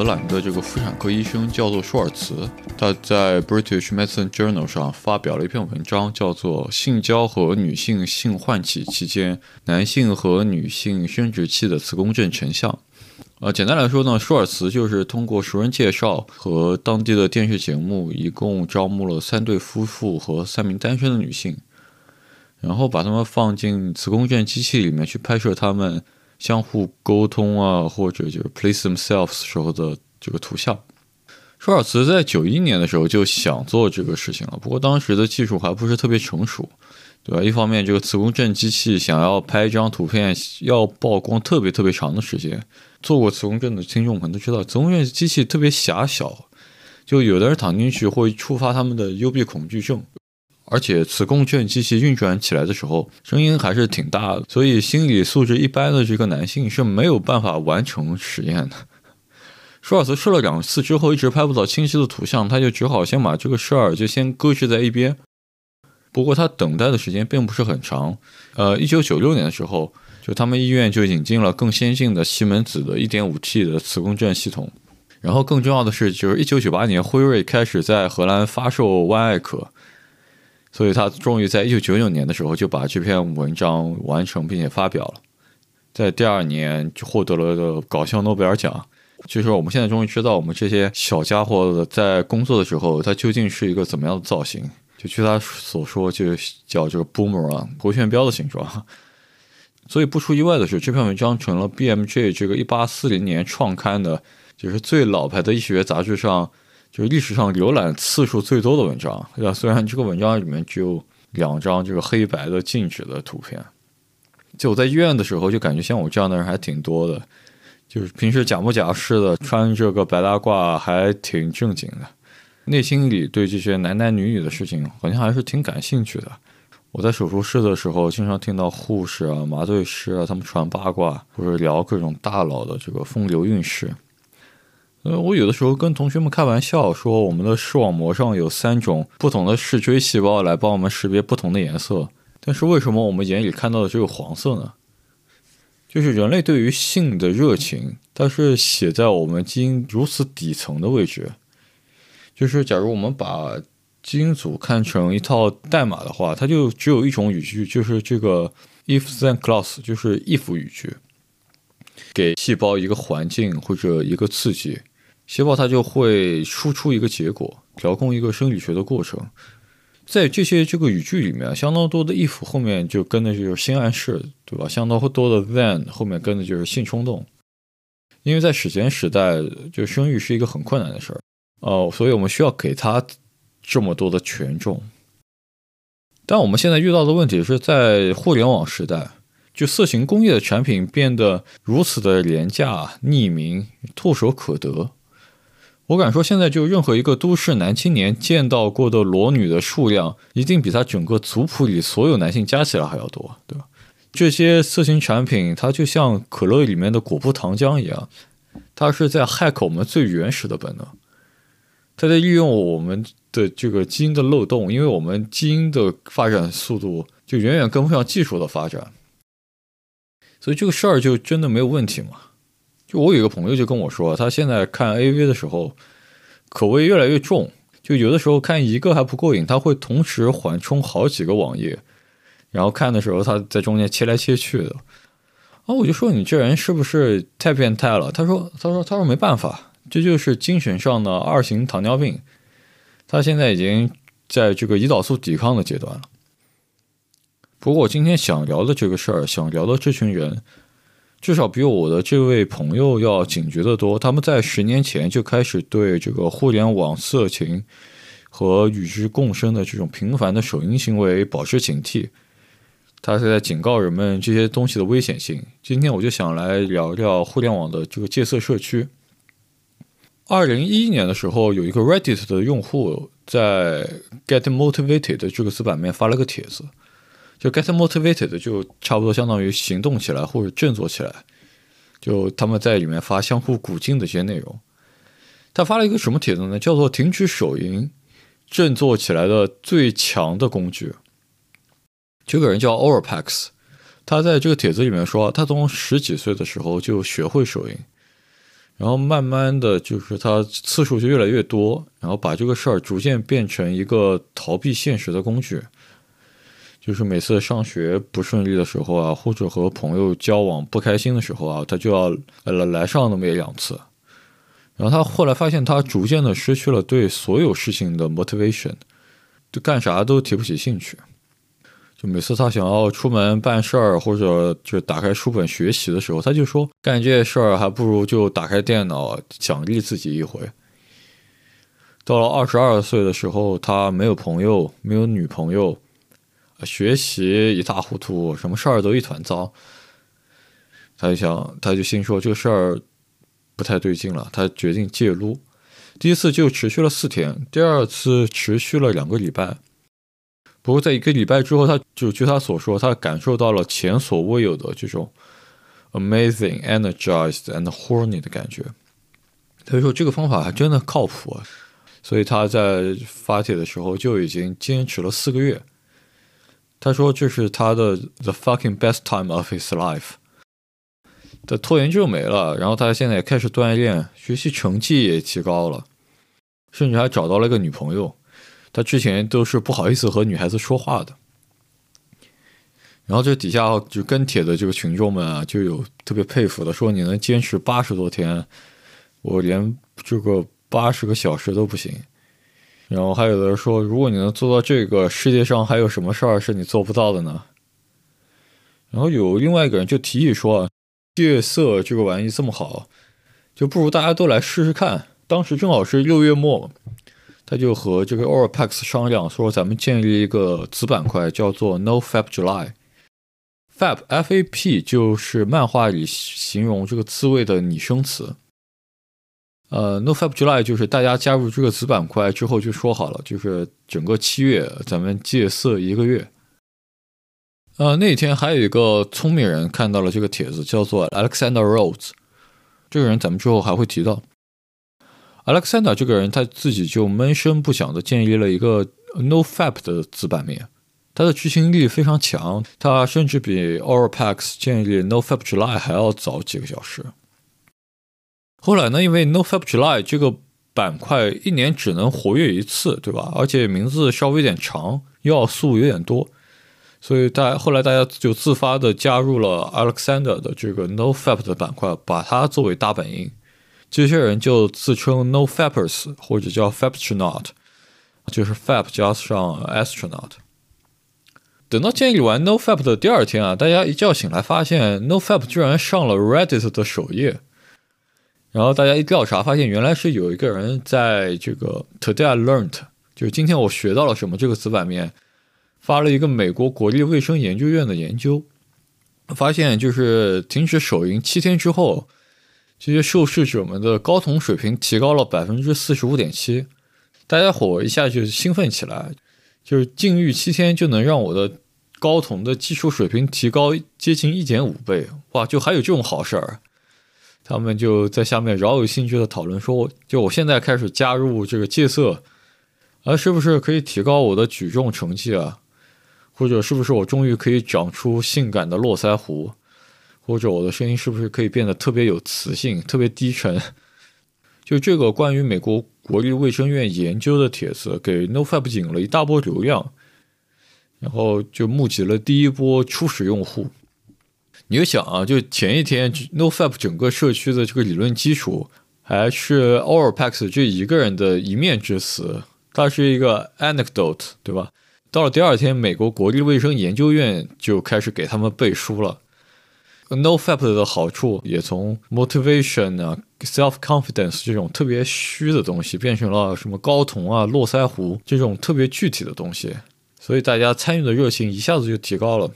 荷兰的这个妇产科医生叫做舒尔茨，他在 British Medicine Journal 上发表了一篇文章，叫做《性交和女性性唤起期间男性和女性生殖器的磁共振成像》。呃，简单来说呢，舒尔茨就是通过熟人介绍和当地的电视节目，一共招募了三对夫妇和三名单身的女性，然后把他们放进磁共振机器里面去拍摄他们。相互沟通啊，或者就是 place themselves 时候的这个图像。舒尔茨在九一年的时候就想做这个事情了，不过当时的技术还不是特别成熟，对吧？一方面，这个磁共振机器想要拍一张图片要曝光特别特别长的时间。做过磁共振的听众可能都知道，磁共振机器特别狭小，就有的人躺进去会触发他们的幽闭恐惧症。而且磁共振机器运转起来的时候，声音还是挺大的，所以心理素质一般的这个男性是没有办法完成实验的。舒尔茨试了两次之后，一直拍不到清晰的图像，他就只好先把这个事儿就先搁置在一边。不过他等待的时间并不是很长。呃，一九九六年的时候，就他们医院就引进了更先进的西门子的 1.5T 的磁共振系统。然后更重要的是，就是一九九八年，辉瑞开始在荷兰发售万艾可。所以他终于在一九九九年的时候就把这篇文章完成并且发表了，在第二年就获得了搞笑诺贝尔奖。就是我们现在终于知道，我们这些小家伙在工作的时候，它究竟是一个怎么样的造型？就据他所说，就叫这个 boomerang 螺旋镖的形状。所以不出意外的是，这篇文章成了 BMJ 这个一八四零年创刊的，就是最老牌的医学杂志上。就历史上浏览次数最多的文章，对吧？虽然这个文章里面只有两张这个黑白的静止的图片，就我在医院的时候就感觉像我这样的人还挺多的，就是平时假模假式的穿这个白大褂，还挺正经的，内心里对这些男男女女的事情好像还是挺感兴趣的。我在手术室的时候，经常听到护士啊、麻醉师啊他们传八卦，或者聊各种大佬的这个风流韵事。呃，我有的时候跟同学们开玩笑说，我们的视网膜上有三种不同的视锥细胞来帮我们识别不同的颜色。但是为什么我们眼里看到的只有黄色呢？就是人类对于性的热情，它是写在我们基因如此底层的位置。就是假如我们把基因组看成一套代码的话，它就只有一种语句，就是这个 if then clause，就是 if 语句，给细胞一个环境或者一个刺激。细胞它就会输出一个结果，调控一个生理学的过程。在这些这个语句里面，相当多的 if 后面就跟的就是性暗示，对吧？相当多的 then 后面跟的就是性冲动。因为在史前时代，就生育是一个很困难的事儿，哦，所以我们需要给他这么多的权重。但我们现在遇到的问题是在互联网时代，就色情工业的产品变得如此的廉价、匿名、唾手可得。我敢说，现在就任何一个都市男青年见到过的裸女的数量，一定比他整个族谱里所有男性加起来还要多，对吧？这些色情产品，它就像可乐里面的果葡糖浆一样，它是在害口我们最原始的本能，它在利用我们的这个基因的漏洞，因为我们基因的发展速度就远远跟不上技术的发展，所以这个事儿就真的没有问题吗？就我有一个朋友就跟我说，他现在看 A V 的时候，口味越来越重，就有的时候看一个还不过瘾，他会同时缓冲好几个网页，然后看的时候他在中间切来切去的。啊，我就说你这人是不是太变态了？他说，他说，他说没办法，这就是精神上的二型糖尿病。他现在已经在这个胰岛素抵抗的阶段了。不过我今天想聊的这个事儿，想聊的这群人。至少比我的这位朋友要警觉的多。他们在十年前就开始对这个互联网色情和与之共生的这种频繁的手淫行为保持警惕。他是在警告人们这些东西的危险性。今天我就想来聊聊互联网的这个戒色社区。二零一一年的时候，有一个 Reddit 的用户在 Get Motivated 这个子版面发了个帖子。就 get motivated 就差不多相当于行动起来或者振作起来，就他们在里面发相互鼓劲的一些内容。他发了一个什么帖子呢？叫做“停止手淫，振作起来的最强的工具”。这个人叫 Overpax，他在这个帖子里面说，他从十几岁的时候就学会手淫，然后慢慢的就是他次数就越来越多，然后把这个事儿逐渐变成一个逃避现实的工具。就是每次上学不顺利的时候啊，或者和朋友交往不开心的时候啊，他就要来来上那么一两次。然后他后来发现，他逐渐的失去了对所有事情的 motivation，就干啥都提不起兴趣。就每次他想要出门办事儿，或者就打开书本学习的时候，他就说干这些事儿还不如就打开电脑奖励自己一回。到了二十二岁的时候，他没有朋友，没有女朋友。学习一塌糊涂，什么事儿都一团糟。他就想，他就心说这个事儿不太对劲了。他决定戒撸，第一次就持续了四天，第二次持续了两个礼拜。不过在一个礼拜之后，他就据他所说，他感受到了前所未有的这种 amazing, energized and horny 的感觉。他就说这个方法还真的靠谱，啊所以他在发帖的时候就已经坚持了四个月。他说：“这是他的 the fucking best time of his life。”的拖延症没了，然后他现在也开始锻炼，学习成绩也提高了，甚至还找到了一个女朋友。他之前都是不好意思和女孩子说话的。然后这底下就跟帖的这个群众们啊，就有特别佩服的，说你能坚持八十多天，我连这个八十个小时都不行。然后还有的人说，如果你能做到这个，世界上还有什么事儿是你做不到的呢？然后有另外一个人就提议说，戒色这个玩意这么好，就不如大家都来试试看。当时正好是六月末，他就和这个 Orpax 商量说，咱们建立一个子板块，叫做 No Fap July。Fap F A P 就是漫画里形容这个滋味的拟声词。呃，No Fap July 就是大家加入这个子板块之后就说好了，就是整个七月咱们戒色一个月。呃，那天还有一个聪明人看到了这个帖子，叫做 Alexander Rhodes。这个人咱们之后还会提到。Alexander 这个人他自己就闷声不响的建立了一个 No Fap 的子版面，他的执行力非常强，他甚至比 Orapax 建立 No Fap July 还要早几个小时。后来呢？因为 No Fap July 这个板块一年只能活跃一次，对吧？而且名字稍微有点长，要素有点多，所以大后来大家就自发的加入了 Alexander 的这个 No Fap 的板块，把它作为大本营。这些人就自称 No Fappers，或者叫 Faptronaut，就是 Fap 加上 Astronaut。等到建立完 No Fap 的第二天啊，大家一觉醒来发现 No Fap 居然上了 Reddit 的首页。然后大家一调查，发现原来是有一个人在这个 Today I learned，就是今天我学到了什么这个子版面，发了一个美国国立卫生研究院的研究，发现就是停止手淫七天之后，这些受试者们的睾酮水平提高了百分之四十五点七，大家伙一下就兴奋起来，就是禁欲七天就能让我的睾酮的基础水平提高接近一点五倍，哇，就还有这种好事儿。他们就在下面饶有兴致的讨论说：“就我现在开始加入这个戒色，啊，是不是可以提高我的举重成绩啊？或者是不是我终于可以长出性感的络腮胡？或者我的声音是不是可以变得特别有磁性、特别低沉？”就这个关于美国国立卫生院研究的帖子，给 NoFap 引了一大波流量，然后就募集了第一波初始用户。你就想啊，就前一天 NoFap 整个社区的这个理论基础还是 Orapax 这一个人的一面之词，它是一个 anecdote，对吧？到了第二天，美国国立卫生研究院就开始给他们背书了。NoFap 的好处也从 motivation 啊、self confidence 这种特别虚的东西，变成了什么睾酮啊、络腮胡这种特别具体的东西，所以大家参与的热情一下子就提高了。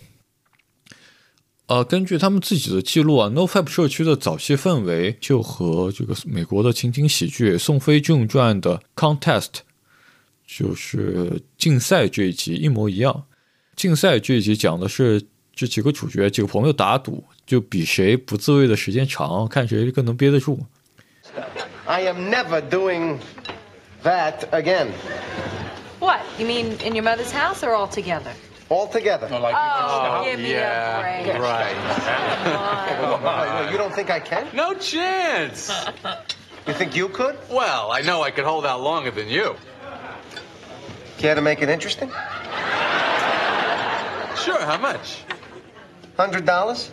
呃，根据他们自己的记录啊，NoFap 社区的早期氛围就和这个美国的情景喜剧《宋飞正传》的 Contest，就是竞赛这一集一模一样。竞赛这一集讲的是这几个主角几个朋友打赌，就比谁不自慰的时间长，看谁更能憋得住。I am never doing that again. What? You mean in your mother's house or all together? altogether. Like Oh, you give me yeah, a break. right. Wait, wait, you don't think I can? no chance. You think you could? Well, I know I could hold out longer than you. Care to make it interesting? Sure, how much? Hundred dollars?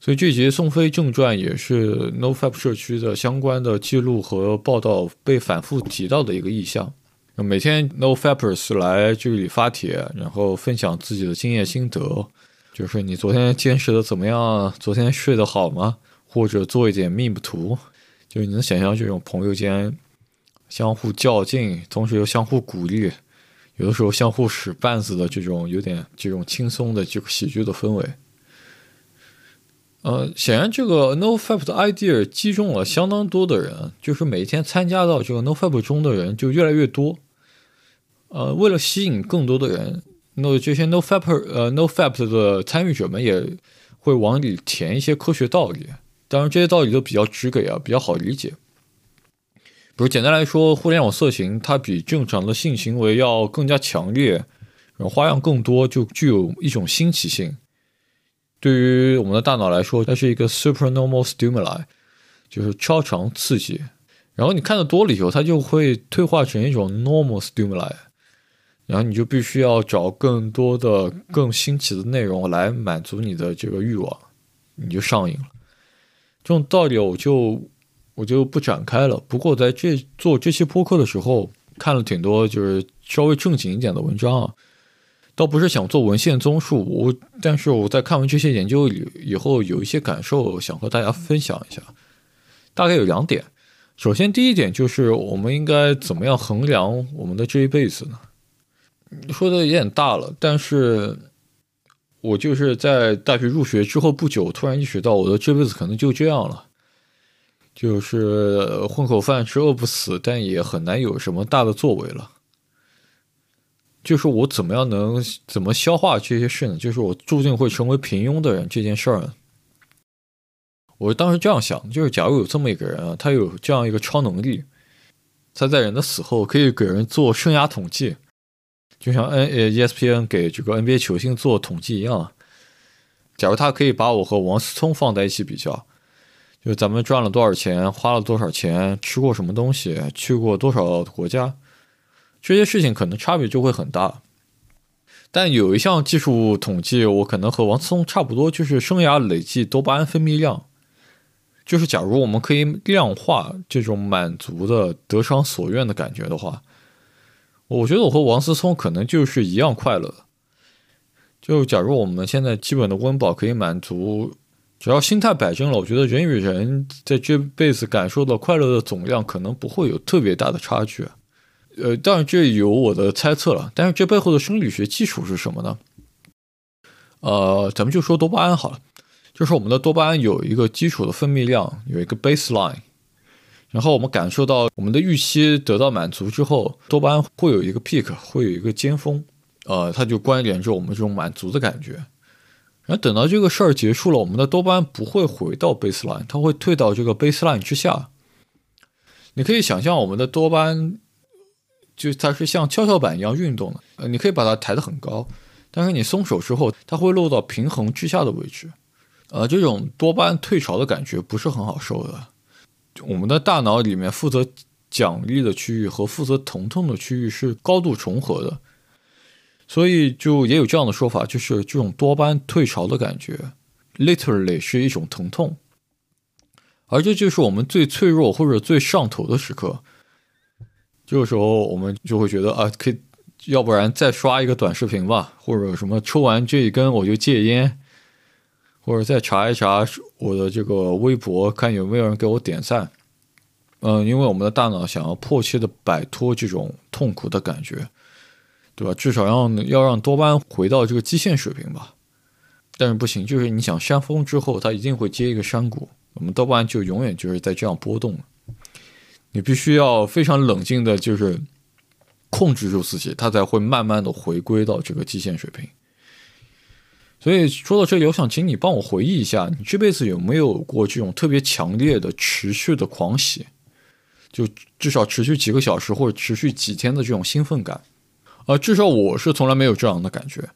所以这节宋飞正传也是 NoFap 社区的相关的记录和报道被反复提到的一个意向。 每天 NoFappers 来这里发帖，然后分享自己的经验心得，就是你昨天坚持的怎么样？昨天睡得好吗？或者做一点 meme 图，就是你能想象这种朋友间相互较劲，同时又相互鼓励，有的时候相互使绊子的这种有点这种轻松的这个喜剧的氛围。呃，显然这个 NoFap 的 idea 击中了相当多的人，就是每天参加到这个 NoFap 中的人就越来越多。呃，为了吸引更多的人，那这些 NoFap 呃 NoFap 的参与者们也会往里填一些科学道理。当然，这些道理都比较直给啊，比较好理解。比如简单来说，互联网色情它比正常的性行为要更加强烈，然后花样更多，就具有一种新奇性。对于我们的大脑来说，它是一个 supernormal stimuli，就是超常刺激。然后你看的多了以后，它就会退化成一种 normal stimuli，然后你就必须要找更多的、更新奇的内容来满足你的这个欲望，你就上瘾了。这种道理我就我就不展开了。不过在这做这期播客的时候，看了挺多就是稍微正经一点的文章啊。倒不是想做文献综述，我但是我在看完这些研究以以后，有一些感受想和大家分享一下。大概有两点，首先第一点就是我们应该怎么样衡量我们的这一辈子呢？说的有点大了，但是我就是在大学入学之后不久，突然意识到我的这辈子可能就这样了，就是混口饭吃饿不死，但也很难有什么大的作为了。就是我怎么样能怎么消化这些事呢？就是我注定会成为平庸的人这件事儿？我当时这样想，就是假如有这么一个人啊，他有这样一个超能力，他在人的死后可以给人做生涯统计，就像 N 呃 ESPN 给这个 NBA 球星做统计一样。假如他可以把我和王思聪放在一起比较，就咱们赚了多少钱，花了多少钱，吃过什么东西，去过多少国家。这些事情可能差别就会很大，但有一项技术统计，我可能和王思聪差不多，就是生涯累计多巴胺分泌量。就是假如我们可以量化这种满足的得偿所愿的感觉的话，我觉得我和王思聪可能就是一样快乐。就假如我们现在基本的温饱可以满足，只要心态摆正了，我觉得人与人在这辈子感受到快乐的总量可能不会有特别大的差距。呃，当然这有我的猜测了，但是这背后的生理学基础是什么呢？呃，咱们就说多巴胺好了，就是我们的多巴胺有一个基础的分泌量，有一个 baseline，然后我们感受到我们的预期得到满足之后，多巴胺会有一个 peak，会有一个尖峰，呃，它就关联着我们这种满足的感觉。然后等到这个事儿结束了，我们的多巴胺不会回到 baseline，它会退到这个 baseline 之下。你可以想象我们的多巴胺。就它是像跷跷板一样运动的，呃，你可以把它抬得很高，但是你松手之后，它会落到平衡之下的位置，呃，这种多巴胺退潮的感觉不是很好受的。我们的大脑里面负责奖励的区域和负责疼痛的区域是高度重合的，所以就也有这样的说法，就是这种多巴胺退潮的感觉，literally 是一种疼痛，而这就是我们最脆弱或者最上头的时刻。这个时候，我们就会觉得啊，可以，要不然再刷一个短视频吧，或者什么抽完这一根我就戒烟，或者再查一查我的这个微博，看有没有人给我点赞。嗯，因为我们的大脑想要迫切的摆脱这种痛苦的感觉，对吧？至少让要让多巴胺回到这个基线水平吧。但是不行，就是你想山峰之后，它一定会接一个山谷，我们多巴胺就永远就是在这样波动了。你必须要非常冷静的，就是控制住自己，它才会慢慢的回归到这个基线水平。所以说到这里，我想请你帮我回忆一下，你这辈子有没有过这种特别强烈的、持续的狂喜？就至少持续几个小时或者持续几天的这种兴奋感？啊，至少我是从来没有这样的感觉。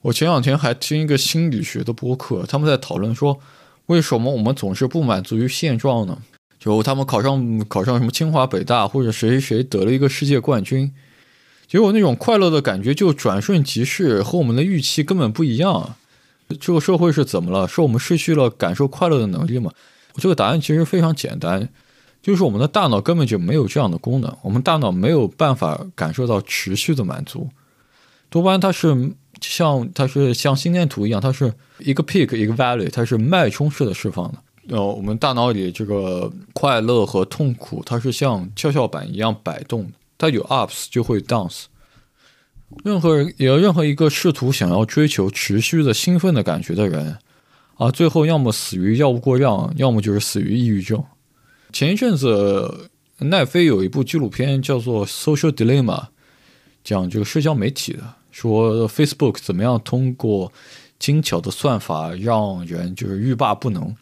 我前两天还听一个心理学的播客，他们在讨论说，为什么我们总是不满足于现状呢？就他们考上考上什么清华北大，或者谁谁谁得了一个世界冠军，结果那种快乐的感觉就转瞬即逝，和我们的预期根本不一样。这个社会是怎么了？是我们失去了感受快乐的能力吗？这个答案其实非常简单，就是我们的大脑根本就没有这样的功能，我们大脑没有办法感受到持续的满足。多巴胺它是像它是像心电图一样，它是一个 peak 一个 valley，它是脉冲式的释放的。呃，我们大脑里这个快乐和痛苦，它是像跷跷板一样摆动，它有 ups 就会 downs。任何人，有任何一个试图想要追求持续的兴奋的感觉的人，啊，最后要么死于药物过量，要么就是死于抑郁症。前一阵子，奈飞有一部纪录片叫做《Social Dilemma》，讲这个社交媒体的，说 Facebook 怎么样通过精巧的算法让人就是欲罢不能。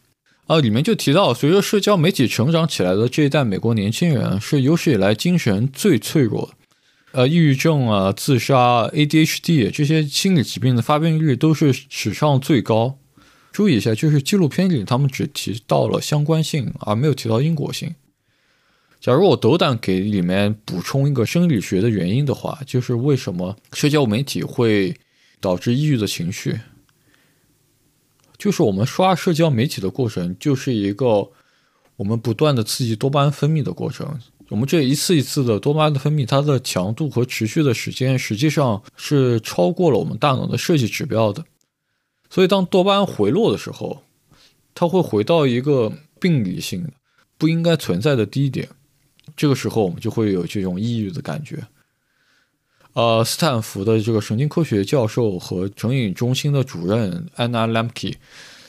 啊，里面就提到，随着社交媒体成长起来的这一代美国年轻人，是有史以来精神最脆弱的。呃，抑郁症啊、自杀、ADHD 这些心理疾病的发病率都是史上最高。注意一下，就是纪录片里他们只提到了相关性，而没有提到因果性。假如我斗胆给里面补充一个生理学的原因的话，就是为什么社交媒体会导致抑郁的情绪？就是我们刷社交媒体的过程，就是一个我们不断的刺激多巴胺分泌的过程。我们这一次一次的多巴胺的分泌，它的强度和持续的时间，实际上是超过了我们大脑的设计指标的。所以，当多巴胺回落的时候，它会回到一个病理性的、不应该存在的低点。这个时候，我们就会有这种抑郁的感觉。呃，斯坦福的这个神经科学教授和成瘾中心的主任安娜· m k e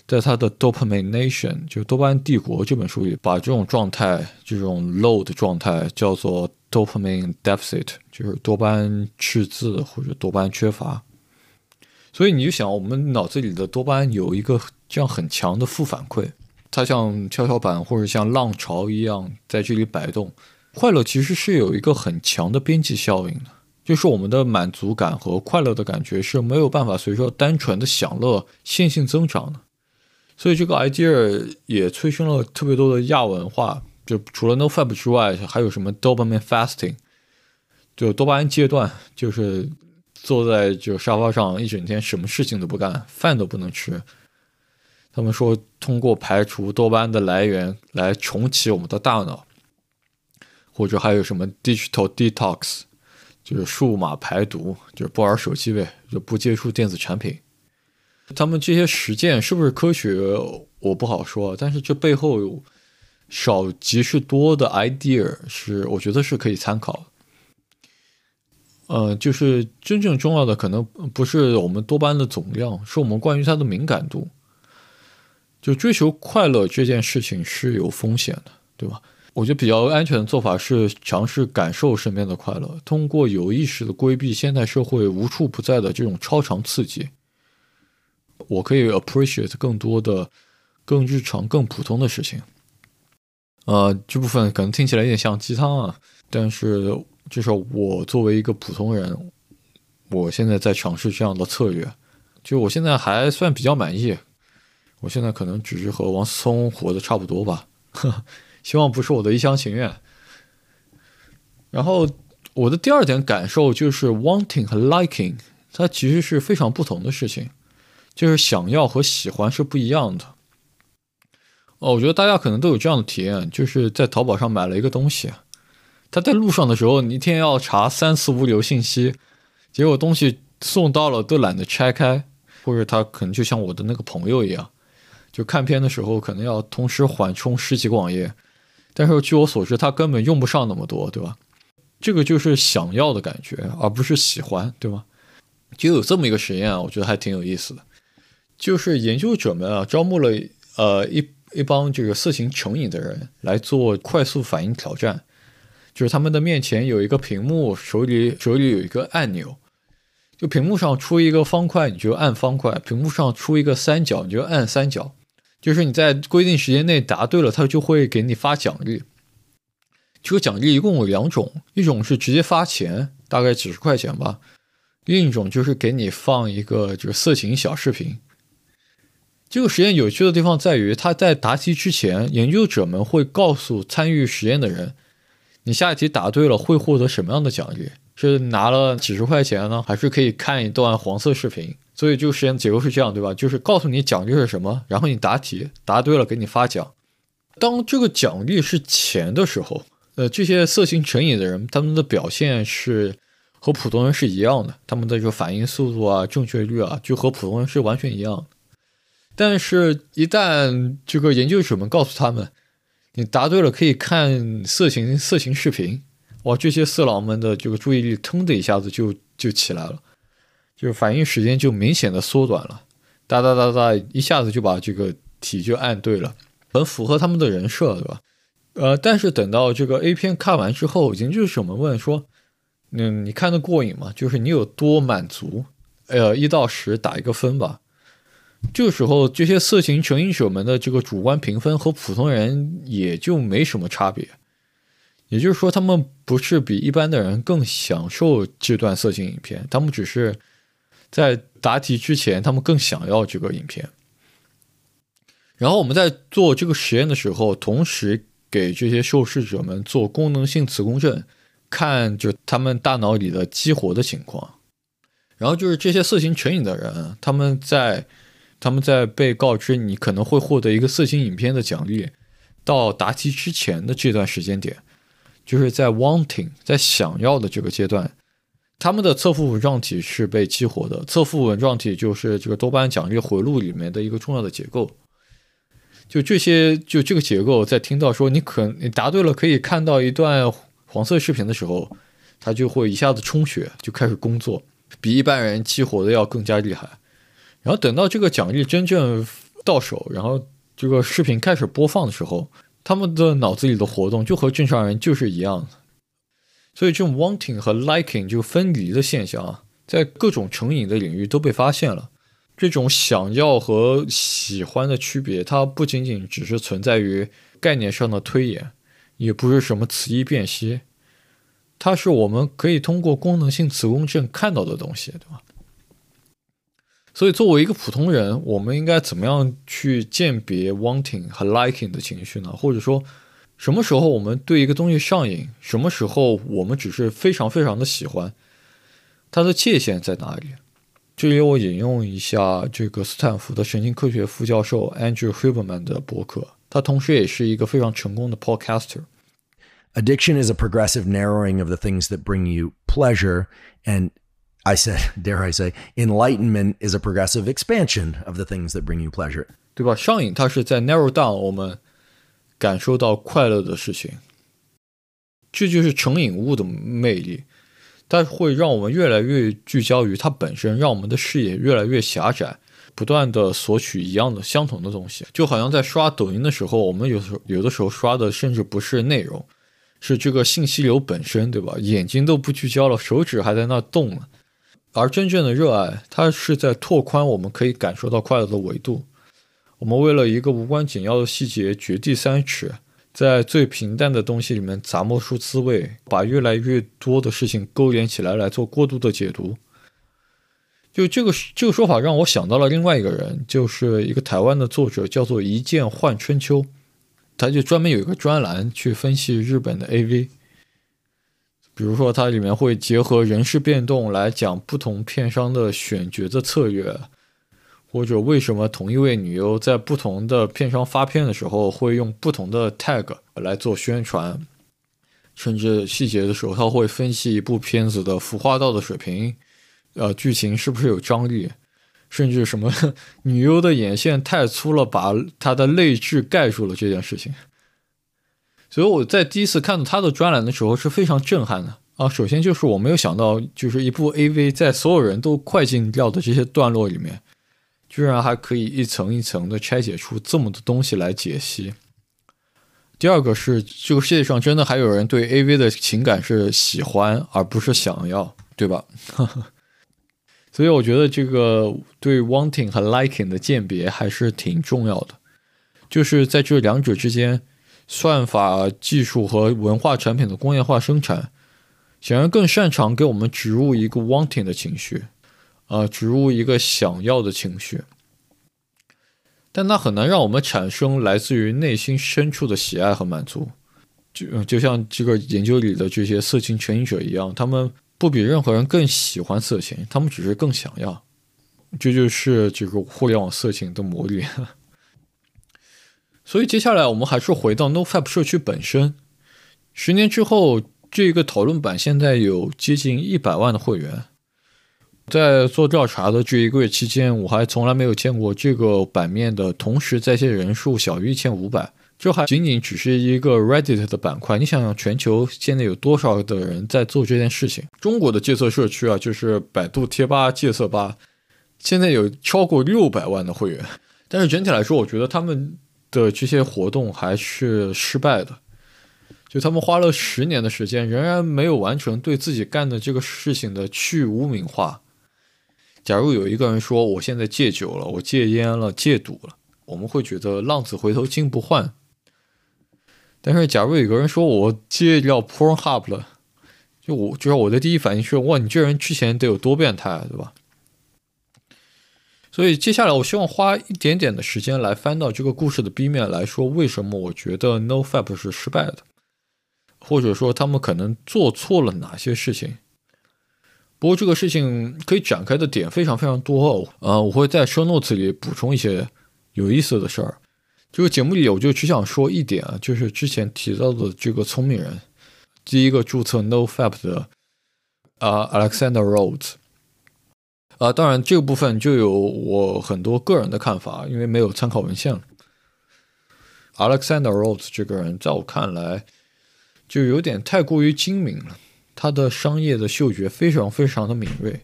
在他的《Dopamine Nation》就是多巴胺帝国这本书里，把这种状态、这种 low 的状态叫做 dopamine deficit，就是多巴胺赤字或者多巴胺缺乏。所以你就想，我们脑子里的多巴胺有一个这样很强的负反馈，它像跷跷板或者像浪潮一样在这里摆动。快乐其实是有一个很强的边际效应的，就是我们的满足感和快乐的感觉是没有办法随着单纯的享乐线性增长的。所以这个 idea 也催生了特别多的亚文化，就除了 NoFap 之外，还有什么 Dopamine Fasting，就多巴胺阶段，就是坐在就沙发上一整天，什么事情都不干，饭都不能吃。他们说通过排除多巴胺的来源来重启我们的大脑，或者还有什么 Digital Detox，就是数码排毒，就是不玩手机呗，就不接触电子产品。他们这些实践是不是科学，我不好说。但是这背后有少即是多的 idea，是我觉得是可以参考。呃，就是真正重要的可能不是我们多巴胺的总量，是我们关于它的敏感度。就追求快乐这件事情是有风险的，对吧？我觉得比较安全的做法是尝试感受身边的快乐，通过有意识的规避现代社会无处不在的这种超常刺激。我可以 appreciate 更多的、更日常、更普通的事情。呃，这部分可能听起来有点像鸡汤啊，但是至少我作为一个普通人，我现在在尝试这样的策略，就我现在还算比较满意。我现在可能只是和王思聪活的差不多吧，希望不是我的一厢情愿。然后我的第二点感受就是 wanting 和 liking，它其实是非常不同的事情。就是想要和喜欢是不一样的。哦，我觉得大家可能都有这样的体验，就是在淘宝上买了一个东西，他在路上的时候，你一天要查三次物流信息，结果东西送到了都懒得拆开，或者他可能就像我的那个朋友一样，就看片的时候可能要同时缓冲十几个网页，但是据我所知，他根本用不上那么多，对吧？这个就是想要的感觉，而不是喜欢，对吗？就有这么一个实验啊，我觉得还挺有意思的。就是研究者们啊，招募了呃一一帮这个色情成瘾的人来做快速反应挑战。就是他们的面前有一个屏幕，手里手里有一个按钮，就屏幕上出一个方块，你就按方块；屏幕上出一个三角，你就按三角。就是你在规定时间内答对了，他就会给你发奖励。这个奖励一共有两种，一种是直接发钱，大概几十块钱吧。另一种就是给你放一个就是色情小视频。这个实验有趣的地方在于，他在答题之前，研究者们会告诉参与实验的人，你下一题答对了会获得什么样的奖励？是拿了几十块钱呢，还是可以看一段黄色视频？所以这个实验结构是这样，对吧？就是告诉你奖励是什么，然后你答题答对了给你发奖。当这个奖励是钱的时候，呃，这些色情成瘾的人，他们的表现是和普通人是一样的，他们的这个反应速度啊、正确率啊，就和普通人是完全一样的。但是，一旦这个研究者们告诉他们，你答对了可以看色情色情视频，哇，这些色狼们的这个注意力腾的一下子就就起来了，就是反应时间就明显的缩短了，哒哒哒哒，一下子就把这个题就按对了，很符合他们的人设，对吧？呃，但是等到这个 A 片看完之后，研究者们问说，嗯，你看的过瘾吗？就是你有多满足？呃，一到十打一个分吧。这个时候，这些色情成瘾者们的这个主观评分和普通人也就没什么差别。也就是说，他们不是比一般的人更享受这段色情影片，他们只是在答题之前，他们更想要这个影片。然后我们在做这个实验的时候，同时给这些受试者们做功能性磁共振，看就他们大脑里的激活的情况。然后就是这些色情成瘾的人，他们在他们在被告知你可能会获得一个色情影片的奖励，到答题之前的这段时间点，就是在 wanting 在想要的这个阶段，他们的侧副纹状体是被激活的。侧副纹状体就是这个多巴胺奖励回路里面的一个重要的结构。就这些，就这个结构，在听到说你可你答对了可以看到一段黄色视频的时候，它就会一下子充血，就开始工作，比一般人激活的要更加厉害。然后等到这个奖励真正到手，然后这个视频开始播放的时候，他们的脑子里的活动就和正常人就是一样的。所以这种 wanting 和 liking 就分离的现象啊，在各种成瘾的领域都被发现了。这种想要和喜欢的区别，它不仅仅只是存在于概念上的推演，也不是什么词义辨析，它是我们可以通过功能性磁共振看到的东西，对吧？所以，作为一个普通人，我们应该怎么样去鉴别 wanting 和 liking 的情绪呢？或者说，什么时候我们对一个东西上瘾，什么时候我们只是非常非常的喜欢？它的界限在哪里？这里我引用一下这个斯坦福的神经科学副教授 Andrew Huberman 的博客，他同时也是一个非常成功的 podcaster。Addiction is a progressive narrowing of the things that bring you pleasure and I said, dare I say, enlightenment is a progressive expansion of the things that bring you pleasure. 对吧？上瘾它是在 narrow down 我们感受到快乐的事情，这就是成瘾物的魅力。它会让我们越来越聚焦于它本身，让我们的视野越来越狭窄，不断的索取一样的、相同的东西。就好像在刷抖音的时候，我们有时候有的时候刷的甚至不是内容，是这个信息流本身，对吧？眼睛都不聚焦了，手指还在那动呢。而真正的热爱，它是在拓宽我们可以感受到快乐的维度。我们为了一个无关紧要的细节掘地三尺，在最平淡的东西里面咂摸出滋味，把越来越多的事情勾连起来来做过度的解读。就这个这个说法让我想到了另外一个人，就是一个台湾的作者，叫做一剑换春秋，他就专门有一个专栏去分析日本的 AV。比如说，它里面会结合人事变动来讲不同片商的选角的策略，或者为什么同一位女优在不同的片商发片的时候会用不同的 tag 来做宣传，甚至细节的时候，他会分析一部片子的服化道的水平，呃，剧情是不是有张力，甚至什么女优的眼线太粗了，把她的泪痣盖住了这件事情。所以我在第一次看到他的专栏的时候是非常震撼的啊！首先就是我没有想到，就是一部 AV 在所有人都快进掉的这些段落里面，居然还可以一层一层的拆解出这么多东西来解析。第二个是，这个世界上真的还有人对 AV 的情感是喜欢而不是想要，对吧？所以我觉得这个对 wanting 和 liking 的鉴别还是挺重要的，就是在这两者之间。算法技术和文化产品的工业化生产，显然更擅长给我们植入一个 wanting 的情绪，啊，植入一个想要的情绪，但它很难让我们产生来自于内心深处的喜爱和满足。就就像这个研究里的这些色情成瘾者一样，他们不比任何人更喜欢色情，他们只是更想要。这就是这个互联网色情的魔力。所以接下来我们还是回到 NoFap 社区本身。十年之后，这个讨论版现在有接近一百万的会员。在做调查的这一个月期间，我还从来没有见过这个版面的同时在线人数小于一千五百。这还仅仅只是一个 Reddit 的板块。你想想，全球现在有多少的人在做这件事情？中国的戒色社区啊，就是百度贴吧戒色吧，现在有超过六百万的会员。但是整体来说，我觉得他们。的这些活动还是失败的，就他们花了十年的时间，仍然没有完成对自己干的这个事情的去污名化。假如有一个人说我现在戒酒了，我戒烟了，戒赌了，我们会觉得浪子回头金不换。但是假如有个人说我戒掉 Pornhub 了，就我就是我的第一反应是哇，你这人之前得有多变态，啊对吧？所以接下来，我希望花一点点的时间来翻到这个故事的 B 面来说，为什么我觉得 NoFap 是失败的，或者说他们可能做错了哪些事情。不过这个事情可以展开的点非常非常多，呃，我会在 Show Notes 里补充一些有意思的事儿。这个节目里我就只想说一点啊，就是之前提到的这个聪明人，第一个注册 NoFap 的啊 Alexander Rhodes。啊，当然这个部分就有我很多个人的看法，因为没有参考文献。Alexander Rhodes 这个人，在我看来，就有点太过于精明了。他的商业的嗅觉非常非常的敏锐。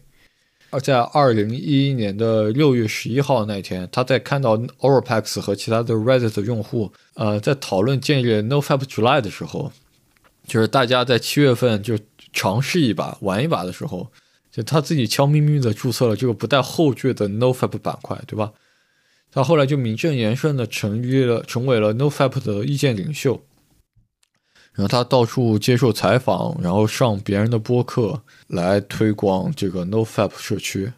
而在二零一一年的六月十一号那天，他在看到 Overpax 和其他的 Reddit 用户，呃，在讨论建立 NoFap July 的时候，就是大家在七月份就尝试一把、玩一把的时候。就他自己悄咪咪的注册了这个不带后缀的 NoFap 板块，对吧？他后来就名正言顺的成立了，成为了 NoFap 的意见领袖。然后他到处接受采访，然后上别人的播客来推广这个 NoFap 社区。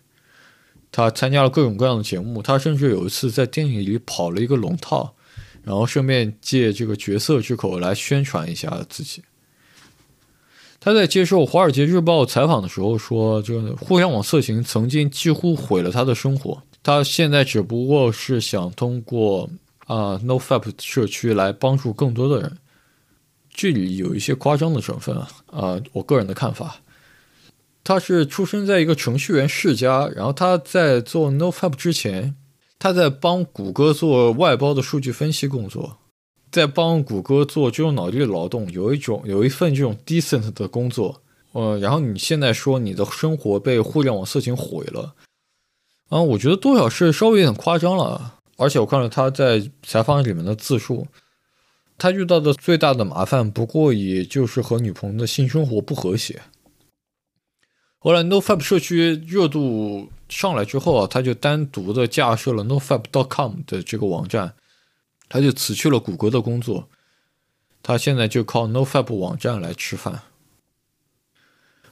他参加了各种各样的节目，他甚至有一次在电影里跑了一个龙套，然后顺便借这个角色之口来宣传一下自己。他在接受《华尔街日报》采访的时候说：“这个互联网色情曾经几乎毁了他的生活。他现在只不过是想通过啊 NoFap 社区来帮助更多的人。这里有一些夸张的成分啊，啊，我个人的看法。他是出生在一个程序员世家，然后他在做 NoFap 之前，他在帮谷歌做外包的数据分析工作。”在帮谷歌做这种脑力劳动，有一种有一份这种 decent 的工作，呃，然后你现在说你的生活被互联网色情毁了，啊，我觉得多少是稍微有点夸张了。而且我看了他在采访里面的自述，他遇到的最大的麻烦不过也就是和女朋友的性生活不和谐。后来 NoFap 社区热度上来之后啊，他就单独的架设了 NoFap.com 的这个网站。他就辞去了谷歌的工作，他现在就靠 NoFap 网站来吃饭。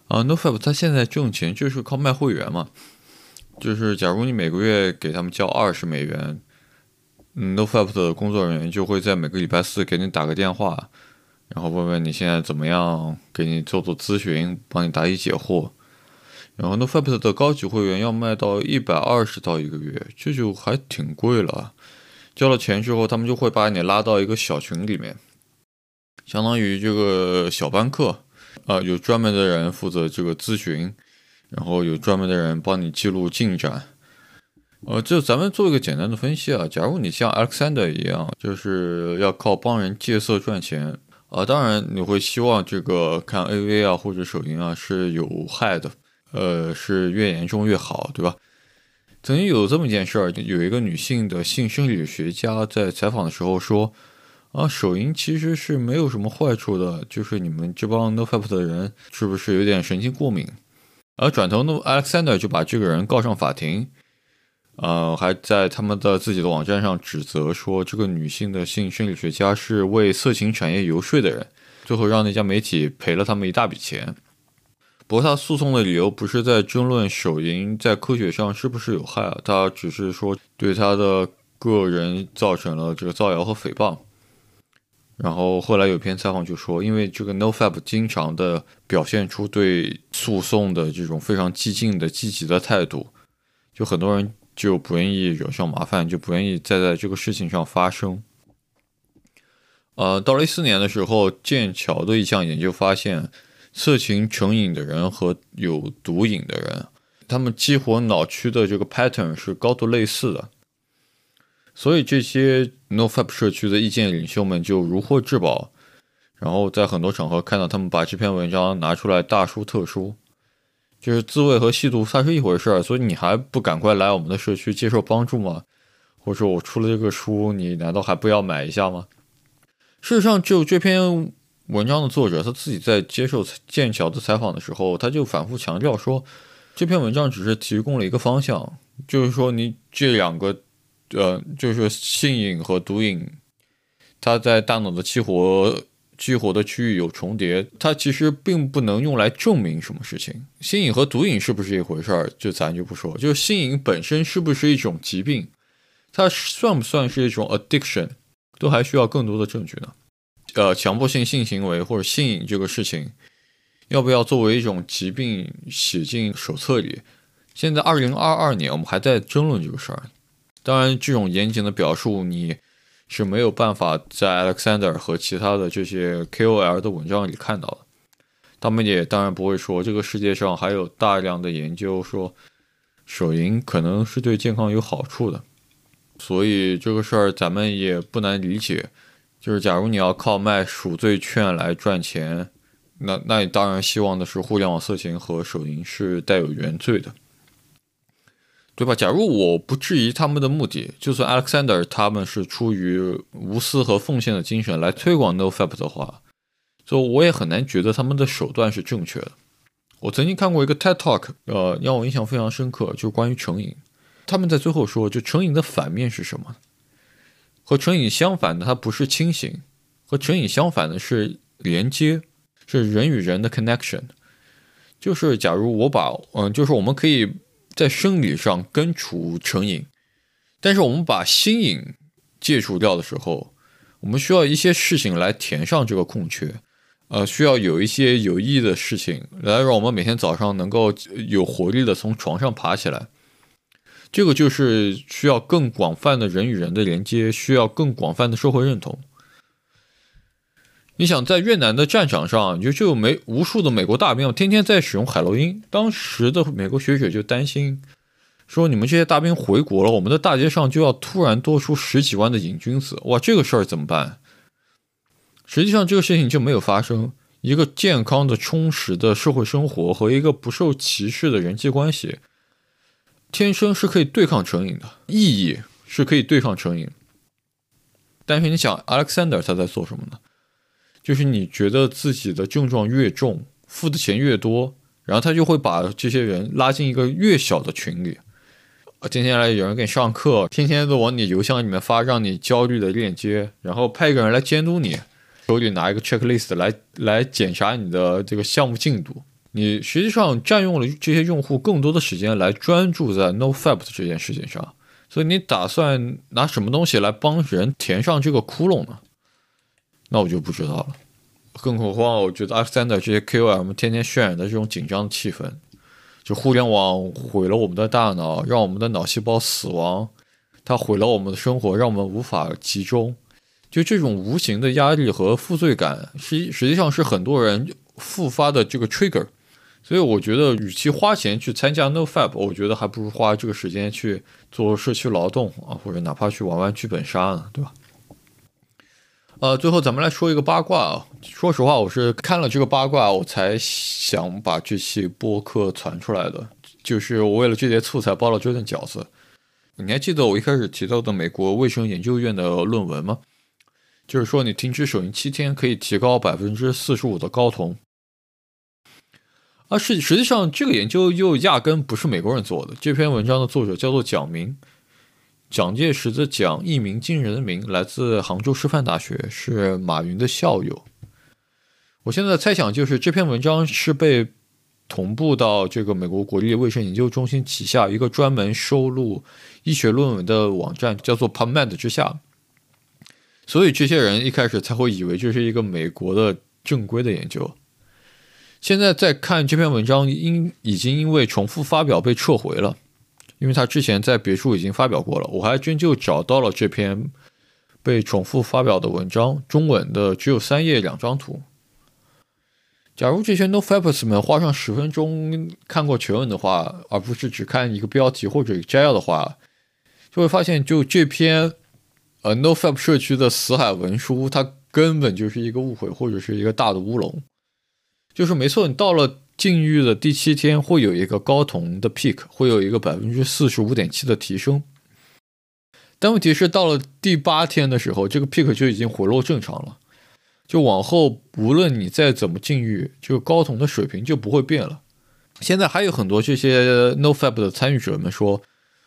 啊，NoFap 他现在挣钱就是靠卖会员嘛，就是假如你每个月给他们交二十美元嗯，NoFap 的工作人员就会在每个礼拜四给你打个电话，然后问问你现在怎么样，给你做做咨询，帮你答疑解惑。然后 NoFap 的高级会员要卖到一百二十到一个月，这就还挺贵了。交了钱之后，他们就会把你拉到一个小群里面，相当于这个小班课，啊，有专门的人负责这个咨询，然后有专门的人帮你记录进展。呃，就咱们做一个简单的分析啊，假如你像 Alexander 一样，就是要靠帮人戒色赚钱，啊，当然你会希望这个看 AV 啊或者手淫啊是有害的，呃，是越严重越好，对吧？曾经有这么一件事儿，有一个女性的性生理学家在采访的时候说：“啊，手淫其实是没有什么坏处的，就是你们这帮 NoFap 的人是不是有点神经过敏？”而转头呢，Alexander 就把这个人告上法庭，呃，还在他们的自己的网站上指责说，这个女性的性生理学家是为色情产业游说的人，最后让那家媒体赔了他们一大笔钱。不过他诉讼的理由不是在争论手淫在科学上是不是有害啊，他只是说对他的个人造成了这个造谣和诽谤。然后后来有篇采访就说，因为这个 NoFap 经常的表现出对诉讼的这种非常激进的积极的态度，就很多人就不愿意惹上麻烦，就不愿意再在这个事情上发生。呃，到了一四年的时候，剑桥的一项研究发现，色情成瘾的人和有毒瘾的人，他们激活脑区的这个 pattern 是高度类似的。所以这些 NoFap 社区的意见领袖们就如获至宝，然后在很多场合看到他们把这篇文章拿出来大书特书，就是自慰和吸毒它是一回事儿，所以你还不赶快来我们的社区接受帮助吗？或者说我出了这个书，你难道还不要买一下吗？事实上，就这篇文章的作者他自己在接受剑桥的采访的时候，他就反复强调说，这篇文章只是提供了一个方向，就是说你这两个。呃，就是性瘾和毒瘾，它在大脑的激活激活的区域有重叠，它其实并不能用来证明什么事情。性瘾和毒瘾是不是一回事儿？就咱就不说。就是性瘾本身是不是一种疾病？它算不算是一种 addiction？都还需要更多的证据呢。呃，强迫性性行为或者性瘾这个事情，要不要作为一种疾病写进手册里？现在二零二二年，我们还在争论这个事儿。当然，这种严谨的表述你是没有办法在 Alexander 和其他的这些 KOL 的文章里看到的。他们也当然不会说这个世界上还有大量的研究说手淫可能是对健康有好处的。所以这个事儿咱们也不难理解，就是假如你要靠卖赎罪券来赚钱，那那你当然希望的是互联网色情和手淫是带有原罪的。对吧？假如我不质疑他们的目的，就算 Alexander 他们是出于无私和奉献的精神来推广 NoFap 的话，就我也很难觉得他们的手段是正确的。我曾经看过一个 TED Talk，呃，让我印象非常深刻，就是关于成瘾。他们在最后说，就成瘾的反面是什么？和成瘾相反的，它不是清醒；和成瘾相反的是连接，是人与人的 connection。就是假如我把，嗯，就是我们可以。在生理上根除成瘾，但是我们把心瘾戒除掉的时候，我们需要一些事情来填上这个空缺，呃，需要有一些有意义的事情来让我们每天早上能够有活力的从床上爬起来。这个就是需要更广泛的人与人的连接，需要更广泛的社会认同。你想在越南的战场上，你就就有美无数的美国大兵天天在使用海洛因。当时的美国学者就担心，说你们这些大兵回国了，我们的大街上就要突然多出十几万的瘾君子。哇，这个事儿怎么办？实际上，这个事情就没有发生。一个健康的、充实的社会生活和一个不受歧视的人际关系，天生是可以对抗成瘾的，意义是可以对抗成瘾。但是你想，Alexander 他在做什么呢？就是你觉得自己的症状越重，付的钱越多，然后他就会把这些人拉进一个越小的群里。啊，天天来有人给你上课，天天都往你邮箱里面发让你焦虑的链接，然后派一个人来监督你，手里拿一个 checklist 来来检查你的这个项目进度。你实际上占用了这些用户更多的时间来专注在 NoFap 这件事情上，所以你打算拿什么东西来帮人填上这个窟窿呢？那我就不知道了，更何况我觉得 Alexander 这些 K O M 天天渲染的这种紧张气氛，就互联网毁了我们的大脑，让我们的脑细胞死亡，它毁了我们的生活，让我们无法集中。就这种无形的压力和负罪感，实实际上是很多人复发的这个 trigger。所以我觉得，与其花钱去参加 NoFap，我觉得还不如花这个时间去做社区劳动啊，或者哪怕去玩玩剧本杀呢，对吧？呃，最后咱们来说一个八卦啊。说实话，我是看了这个八卦，我才想把这期播客传出来的。就是我为了这节素材包了这顿饺子。你还记得我一开始提到的美国卫生研究院的论文吗？就是说，你停止手淫七天可以提高百分之四十五的睾酮。啊，实实际上这个研究又压根不是美国人做的。这篇文章的作者叫做蒋明。蒋介石的蒋，一鸣惊人的名，来自杭州师范大学，是马云的校友。我现在猜想，就是这篇文章是被同步到这个美国国立卫生研究中心旗下一个专门收录医学论文的网站，叫做 PubMed 之下。所以这些人一开始才会以为这是一个美国的正规的研究。现在再看这篇文章，因已经因为重复发表被撤回了，因为他之前在别处已经发表过了。我还真就找到了这篇被重复发表的文章，中文的只有三页两张图。假如这些 NoFapers 们花上十分钟看过全文的话，而不是只看一个标题或者摘要的话，就会发现，就这篇呃 NoFap 社区的死海文书，它根本就是一个误会或者是一个大的乌龙。就是没错，你到了禁欲的第七天，会有一个睾酮的 peak，会有一个百分之四十五点七的提升。但问题是，到了第八天的时候，这个 peak 就已经回落正常了。就往后，无论你再怎么禁欲，这个睾酮的水平就不会变了。现在还有很多这些 NoFap 的参与者们说，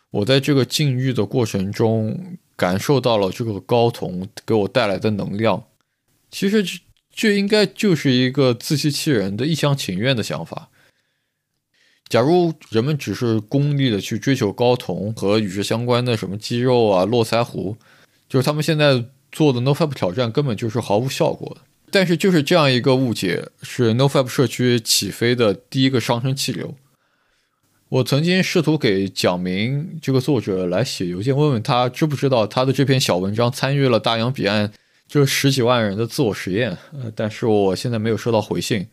我在这个禁欲的过程中感受到了这个睾酮给我带来的能量。其实这。应该就是一个自欺欺人的一厢情愿的想法。假如人们只是功利的去追求睾酮和与之相关的什么肌肉啊、络腮胡，就是他们现在做的 NoFap 挑战根本就是毫无效果的。但是就是这样一个误解，是 NoFap 社区起飞的第一个上升气流。我曾经试图给蒋明这个作者来写邮件，问问他知不知道他的这篇小文章参与了大洋彼岸。就是十几万人的自我实验，呃，但是我现在没有收到回信，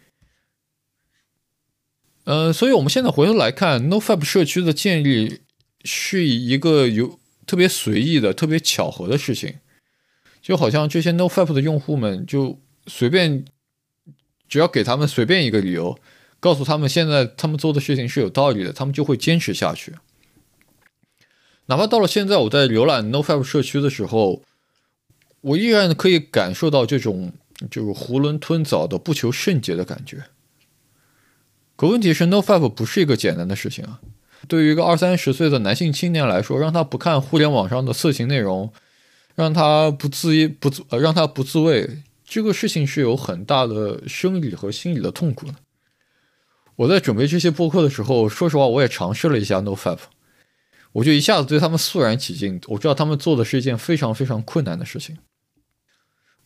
呃，所以我们现在回头来看，NoFap 社区的建立是一个有特别随意的、特别巧合的事情，就好像这些 NoFap 的用户们就随便，只要给他们随便一个理由，告诉他们现在他们做的事情是有道理的，他们就会坚持下去，哪怕到了现在，我在浏览 NoFap 社区的时候。我依然可以感受到这种就是囫囵吞枣的不求甚解的感觉。可问题是，NoFap 不是一个简单的事情啊。对于一个二三十岁的男性青年来说，让他不看互联网上的色情内容，让他不自意不自呃让他不自慰，这个事情是有很大的生理和心理的痛苦的。我在准备这些播客的时候，说实话，我也尝试了一下 NoFap。我就一下子对他们肃然起敬。我知道他们做的是一件非常非常困难的事情。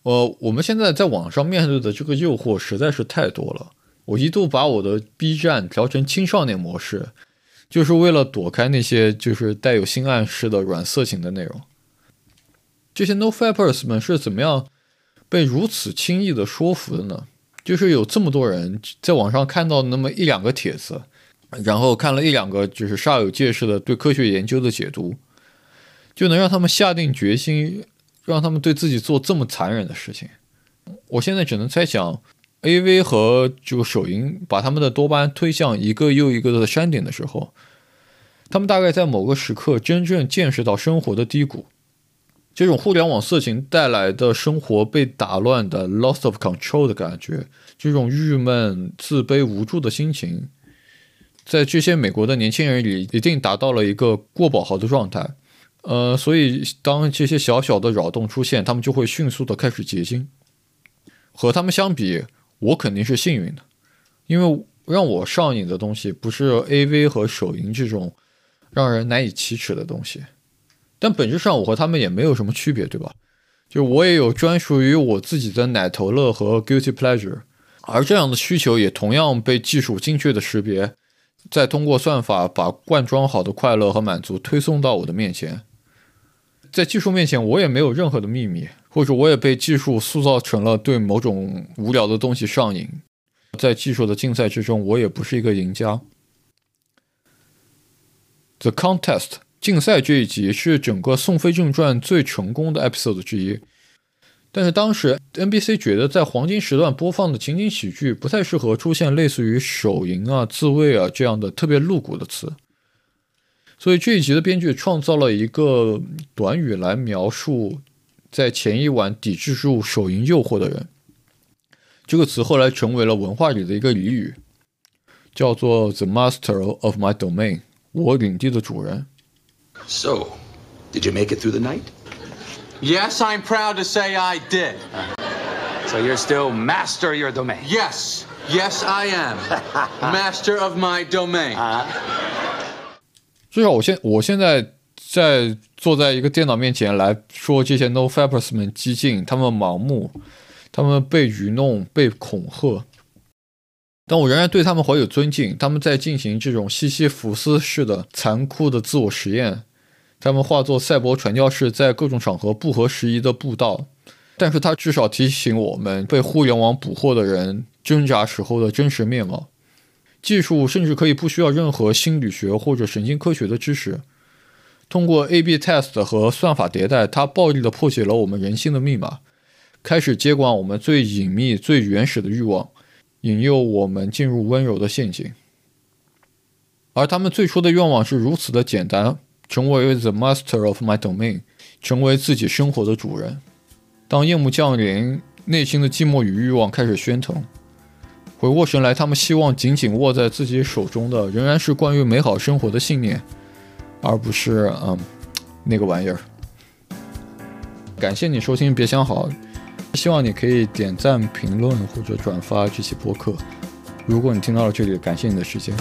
呃，我们现在在网上面对的这个诱惑实在是太多了。我一度把我的 B 站调成青少年模式，就是为了躲开那些就是带有性暗示的软色情的内容。这些 NoFapers 们是怎么样被如此轻易的说服的呢？就是有这么多人在网上看到那么一两个帖子。然后看了一两个就是煞有介事的对科学研究的解读，就能让他们下定决心，让他们对自己做这么残忍的事情。我现在只能猜想，A V 和这个手淫把他们的多巴胺推向一个又一个的山顶的时候，他们大概在某个时刻真正见识到生活的低谷，这种互联网色情带来的生活被打乱的 loss of control 的感觉，这种郁闷、自卑、无助的心情。在这些美国的年轻人里，一定达到了一个过饱和的状态，呃，所以当这些小小的扰动出现，他们就会迅速的开始结晶。和他们相比，我肯定是幸运的，因为让我上瘾的东西不是 AV 和手淫这种让人难以启齿的东西，但本质上我和他们也没有什么区别，对吧？就我也有专属于我自己的奶头乐和 guilty pleasure，而这样的需求也同样被技术精确的识别。再通过算法把灌装好的快乐和满足推送到我的面前，在技术面前，我也没有任何的秘密，或者我也被技术塑造成了对某种无聊的东西上瘾。在技术的竞赛之中，我也不是一个赢家。The Contest 竞赛这一集是整个《宋飞正传》最成功的 episode 之一。但是当时 NBC 觉得在黄金时段播放的情景喜剧不太适合出现类似于手淫啊、自慰啊这样的特别露骨的词，所以这一集的编剧创造了一个短语来描述在前一晚抵制住手淫诱惑的人。这个词后来成为了文化里的一个俚语，叫做 “the master of my domain”，我领地的主人。So, did you make it through the night? Yes, I'm proud to say I did. So you're still master of your domain. Yes, Yes, I am. Master of my domain. 至少我现我现在在坐在一个电脑面前来说这些 No Fapers 们激进，他们盲目，他们被愚弄、被恐吓，但我仍然对他们怀有尊敬。他们在进行这种西西弗斯式的残酷的自我实验，他们化作赛博传教士，在各种场合不合时宜的布道。但是他至少提醒我们被互联网捕获的人挣扎时候的真实面貌。技术甚至可以不需要任何心理学或者神经科学的知识，通过 A/B test 和算法迭代，它暴力地破解了我们人性的密码，开始接管我们最隐秘、最原始的欲望，引诱我们进入温柔的陷阱。而他们最初的愿望是如此的简单：成为 the master of my domain，成为自己生活的主人。当夜幕降临，内心的寂寞与欲望开始喧腾。回过神来，他们希望紧紧握在自己手中的仍然是关于美好生活的信念，而不是嗯那个玩意儿。感谢你收听，别想好，希望你可以点赞、评论或者转发这期播客。如果你听到了这里，感谢你的时间。